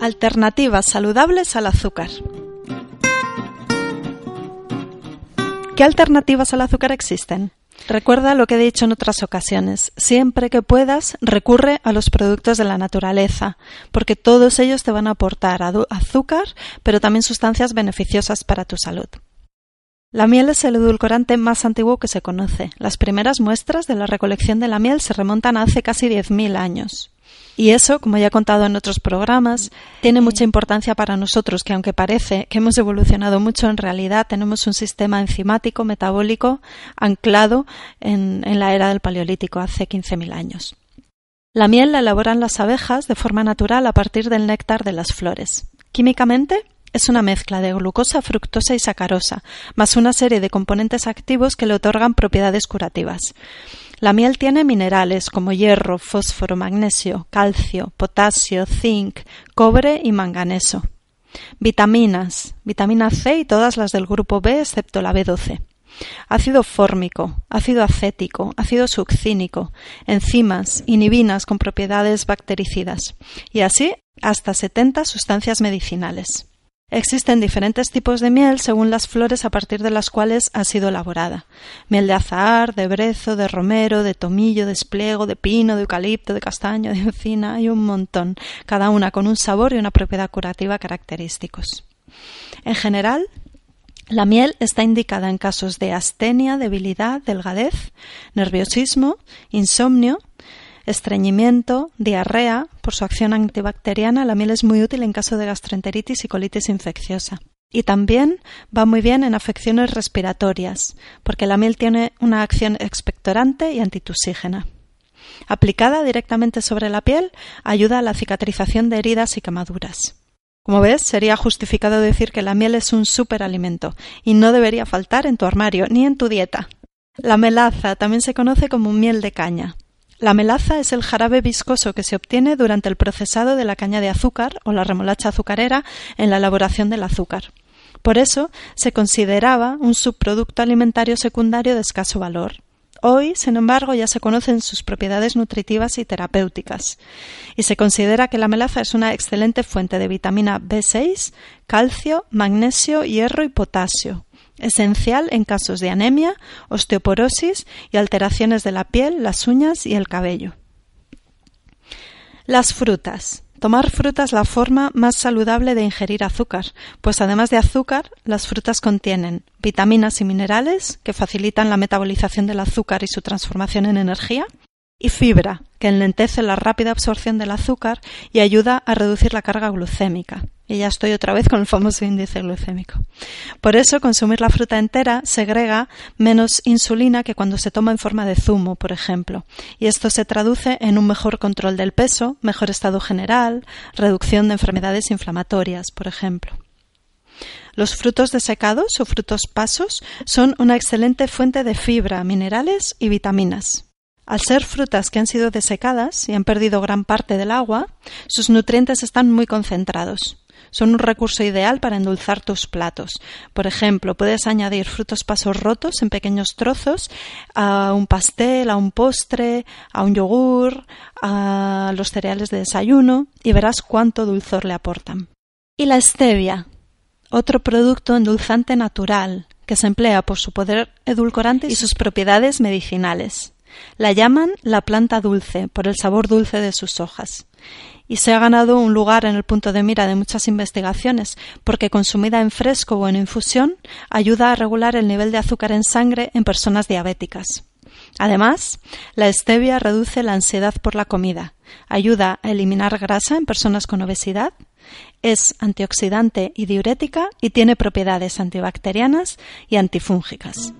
Alternativas saludables al azúcar. ¿Qué alternativas al azúcar existen? Recuerda lo que he dicho en otras ocasiones. Siempre que puedas, recurre a los productos de la naturaleza, porque todos ellos te van a aportar azúcar, pero también sustancias beneficiosas para tu salud. La miel es el edulcorante más antiguo que se conoce. Las primeras muestras de la recolección de la miel se remontan a hace casi 10.000 años. Y eso, como ya he contado en otros programas, tiene mucha importancia para nosotros, que aunque parece que hemos evolucionado mucho, en realidad tenemos un sistema enzimático metabólico anclado en, la era del Paleolítico, hace 15.000 años. La miel la elaboran las abejas de forma natural a partir del néctar de las flores. Químicamente, es una mezcla de glucosa, fructosa y sacarosa, más una serie de componentes activos que le otorgan propiedades curativas. La miel tiene minerales como hierro, fósforo, magnesio, calcio, potasio, zinc, cobre y manganeso. Vitaminas, vitamina C y todas las del grupo B excepto la B12. Ácido fórmico, ácido acético, ácido succínico, enzimas, inhibinas con propiedades bactericidas y así hasta 70 sustancias medicinales. Existen diferentes tipos de miel según las flores a partir de las cuales ha sido elaborada. Miel de azahar, de brezo, de romero, de tomillo, de espliego, de pino, de eucalipto, de castaño, de encina, hay un montón, cada una con un sabor y una propiedad curativa característicos. En general, la miel está indicada en casos de astenia, debilidad, delgadez, nerviosismo, insomnio, estreñimiento, diarrea. Por su acción antibacteriana, la miel es muy útil en caso de gastroenteritis y colitis infecciosa. Y también va muy bien en afecciones respiratorias, porque la miel tiene una acción expectorante y antitusígena. Aplicada directamente sobre la piel, ayuda a la cicatrización de heridas y quemaduras. Como ves, sería justificado decir que la miel es un superalimento y no debería faltar en tu armario ni en tu dieta. La melaza también se conoce como miel de caña. La melaza es el jarabe viscoso que se obtiene durante el procesado de la caña de azúcar o la remolacha azucarera en la elaboración del azúcar. Por eso se consideraba un subproducto alimentario secundario de escaso valor. Hoy, sin embargo, ya se conocen sus propiedades nutritivas y terapéuticas, y se considera que la melaza es una excelente fuente de vitamina B6, calcio, magnesio, hierro y potasio, esencial en casos de anemia, osteoporosis y alteraciones de la piel, las uñas y el cabello. Las frutas. Tomar fruta es la forma más saludable de ingerir azúcar, pues además de azúcar, las frutas contienen vitaminas y minerales que facilitan la metabolización del azúcar y su transformación en energía, y fibra, que enlentece la rápida absorción del azúcar y ayuda a reducir la carga glucémica. Y ya estoy otra vez con el famoso índice glucémico. Por eso, consumir la fruta entera segrega menos insulina que cuando se toma en forma de zumo, por ejemplo. Y esto se traduce en un mejor control del peso, mejor estado general, reducción de enfermedades inflamatorias, por ejemplo. Los frutos desecados o frutos pasos son una excelente fuente de fibra, minerales y vitaminas. Al ser frutas que han sido desecadas y han perdido gran parte del agua, sus nutrientes están muy concentrados. Son un recurso ideal para endulzar tus platos. Por ejemplo, puedes añadir frutos pasos rotos en pequeños trozos a un pastel, a un postre, a un yogur, a los cereales de desayuno y verás cuánto dulzor le aportan. Y la stevia, otro producto endulzante natural que se emplea por su poder edulcorante y sus propiedades medicinales. La llaman la planta dulce por el sabor dulce de sus hojas y se ha ganado un lugar en el punto de mira de muchas investigaciones porque consumida en fresco o en infusión ayuda a regular el nivel de azúcar en sangre en personas diabéticas. Además, la stevia reduce la ansiedad por la comida, ayuda a eliminar grasa en personas con obesidad, es antioxidante y diurética y tiene propiedades antibacterianas y antifúngicas.